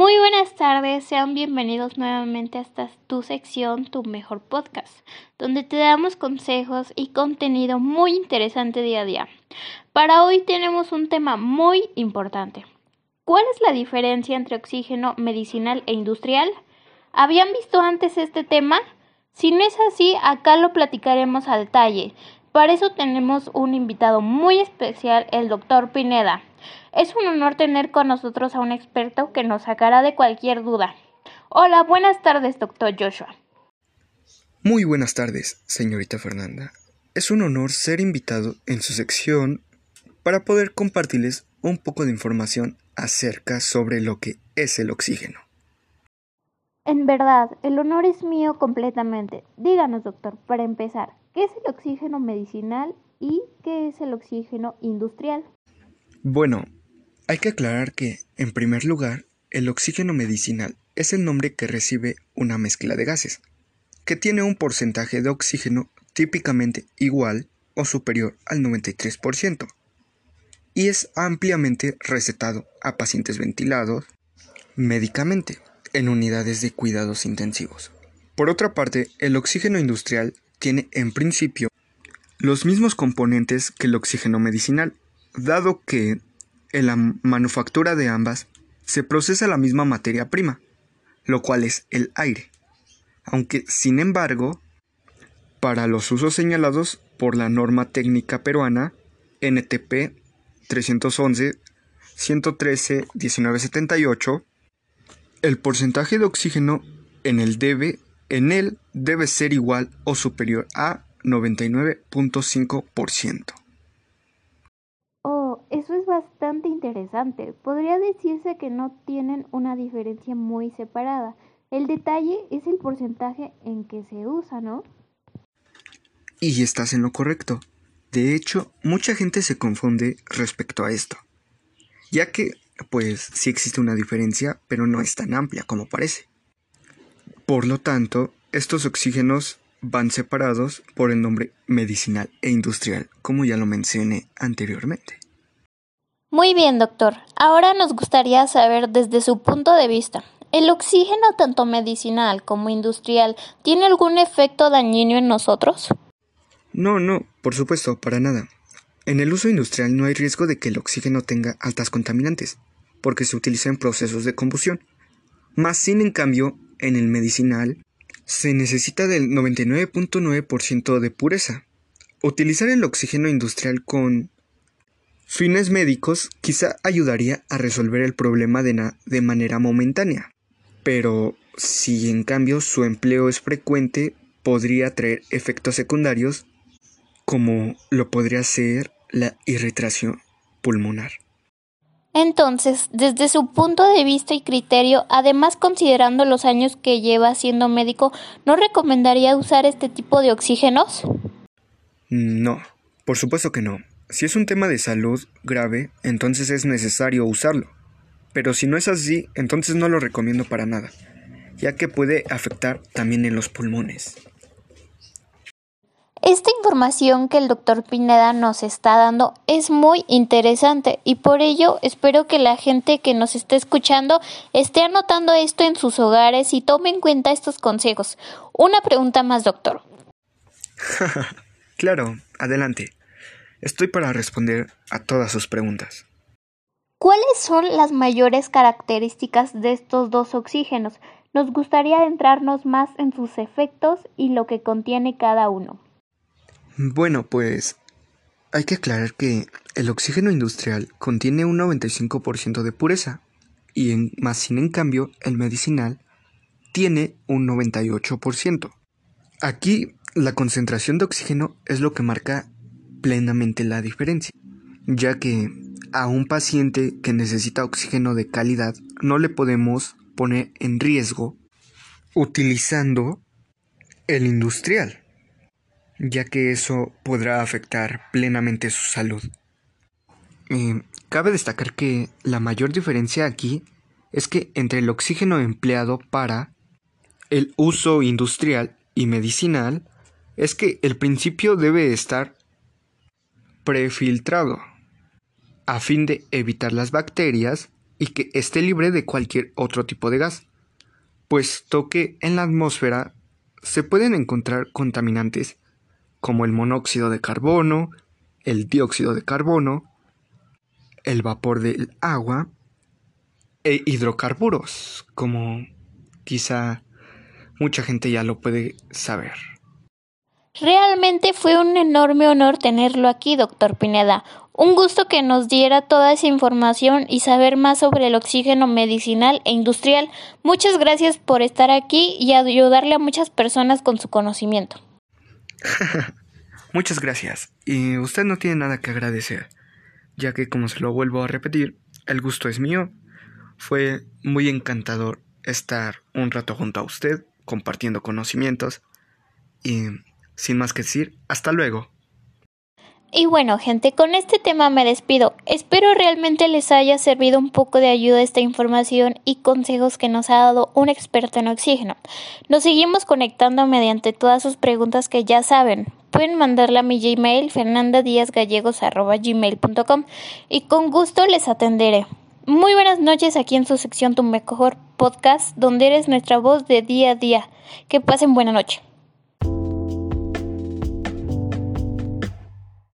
Muy buenas tardes, sean bienvenidos nuevamente a esta tu sección, tu mejor podcast, donde te damos consejos y contenido muy interesante día a día. Para hoy tenemos un tema muy importante. ¿Cuál es la diferencia entre oxígeno medicinal e industrial? ¿Habían visto antes este tema? Si no es así, acá lo platicaremos al detalle. Para eso tenemos un invitado muy especial, el doctor Pineda. Es un honor tener con nosotros a un experto que nos sacará de cualquier duda. Hola, buenas tardes, doctor Joshua. Muy buenas tardes, señorita Fernanda. Es un honor ser invitado en su sección para poder compartirles un poco de información acerca sobre lo que es el oxígeno. En verdad, el honor es mío completamente. Díganos, doctor, para empezar, ¿qué es el oxígeno medicinal y qué es el oxígeno industrial? Bueno, hay que aclarar que, en primer lugar, el oxígeno medicinal es el nombre que recibe una mezcla de gases, que tiene un porcentaje de oxígeno típicamente igual o superior al 93%, y es ampliamente recetado a pacientes ventilados médicamente en unidades de cuidados intensivos. Por otra parte, el oxígeno industrial tiene en principio los mismos componentes que el oxígeno medicinal, dado que en la manufactura de ambas se procesa la misma materia prima, lo cual es el aire, aunque sin embargo, para los usos señalados por la norma técnica peruana NTP 311 113 1978, el porcentaje de oxígeno en el debe en él debe ser igual o superior a 99.5%. Eso es bastante interesante. Podría decirse que no tienen una diferencia muy separada. El detalle es el porcentaje en que se usa, ¿no? Y estás en lo correcto. De hecho, mucha gente se confunde respecto a esto, ya que, pues, sí existe una diferencia, pero no es tan amplia como parece. Por lo tanto, estos oxígenos van separados por el nombre medicinal e industrial, como ya lo mencioné anteriormente. Muy bien, doctor. Ahora nos gustaría saber desde su punto de vista, ¿el oxígeno tanto medicinal como industrial tiene algún efecto dañino en nosotros? No, no, por supuesto, para nada. En el uso industrial no hay riesgo de que el oxígeno tenga altas contaminantes, porque se utiliza en procesos de combustión. Más sin en cambio, en el medicinal se necesita del 99.9% de pureza. Utilizar el oxígeno industrial con fines médicos quizá ayudaría a resolver el problema de, de manera momentánea, pero si en cambio su empleo es frecuente, podría traer efectos secundarios como lo podría ser la irritación pulmonar. Entonces, desde su punto de vista y criterio, además considerando los años que lleva siendo médico, ¿no recomendaría usar este tipo de oxígenos? No, por supuesto que no. Si es un tema de salud grave, entonces es necesario usarlo. Pero si no es así, entonces no lo recomiendo para nada, ya que puede afectar también en los pulmones. Esta información que el doctor Pineda nos está dando es muy interesante y por ello espero que la gente que nos esté escuchando esté anotando esto en sus hogares y tome en cuenta estos consejos. Una pregunta más, doctor. claro, adelante. Estoy para responder a todas sus preguntas. ¿Cuáles son las mayores características de estos dos oxígenos? Nos gustaría adentrarnos más en sus efectos y lo que contiene cada uno. Bueno, pues hay que aclarar que el oxígeno industrial contiene un 95% de pureza y en, más sin en cambio el medicinal tiene un 98%. Aquí la concentración de oxígeno es lo que marca plenamente la diferencia, ya que a un paciente que necesita oxígeno de calidad no le podemos poner en riesgo utilizando el industrial, ya que eso podrá afectar plenamente su salud. Eh, cabe destacar que la mayor diferencia aquí es que entre el oxígeno empleado para el uso industrial y medicinal es que el principio debe estar prefiltrado, a fin de evitar las bacterias y que esté libre de cualquier otro tipo de gas, puesto que en la atmósfera se pueden encontrar contaminantes como el monóxido de carbono, el dióxido de carbono, el vapor del agua e hidrocarburos, como quizá mucha gente ya lo puede saber. Realmente fue un enorme honor tenerlo aquí, doctor Pineda. Un gusto que nos diera toda esa información y saber más sobre el oxígeno medicinal e industrial. Muchas gracias por estar aquí y ayudarle a muchas personas con su conocimiento. Muchas gracias. Y usted no tiene nada que agradecer, ya que como se lo vuelvo a repetir, el gusto es mío. Fue muy encantador estar un rato junto a usted, compartiendo conocimientos. Y sin más que decir, hasta luego. Y bueno, gente, con este tema me despido. Espero realmente les haya servido un poco de ayuda esta información y consejos que nos ha dado un experto en oxígeno. Nos seguimos conectando mediante todas sus preguntas que ya saben. Pueden mandarla a mi Gmail fernandadiazgallegos.gmail.com y con gusto les atenderé. Muy buenas noches aquí en su sección Tu Mejor Podcast, donde eres nuestra voz de día a día. Que pasen buena noche.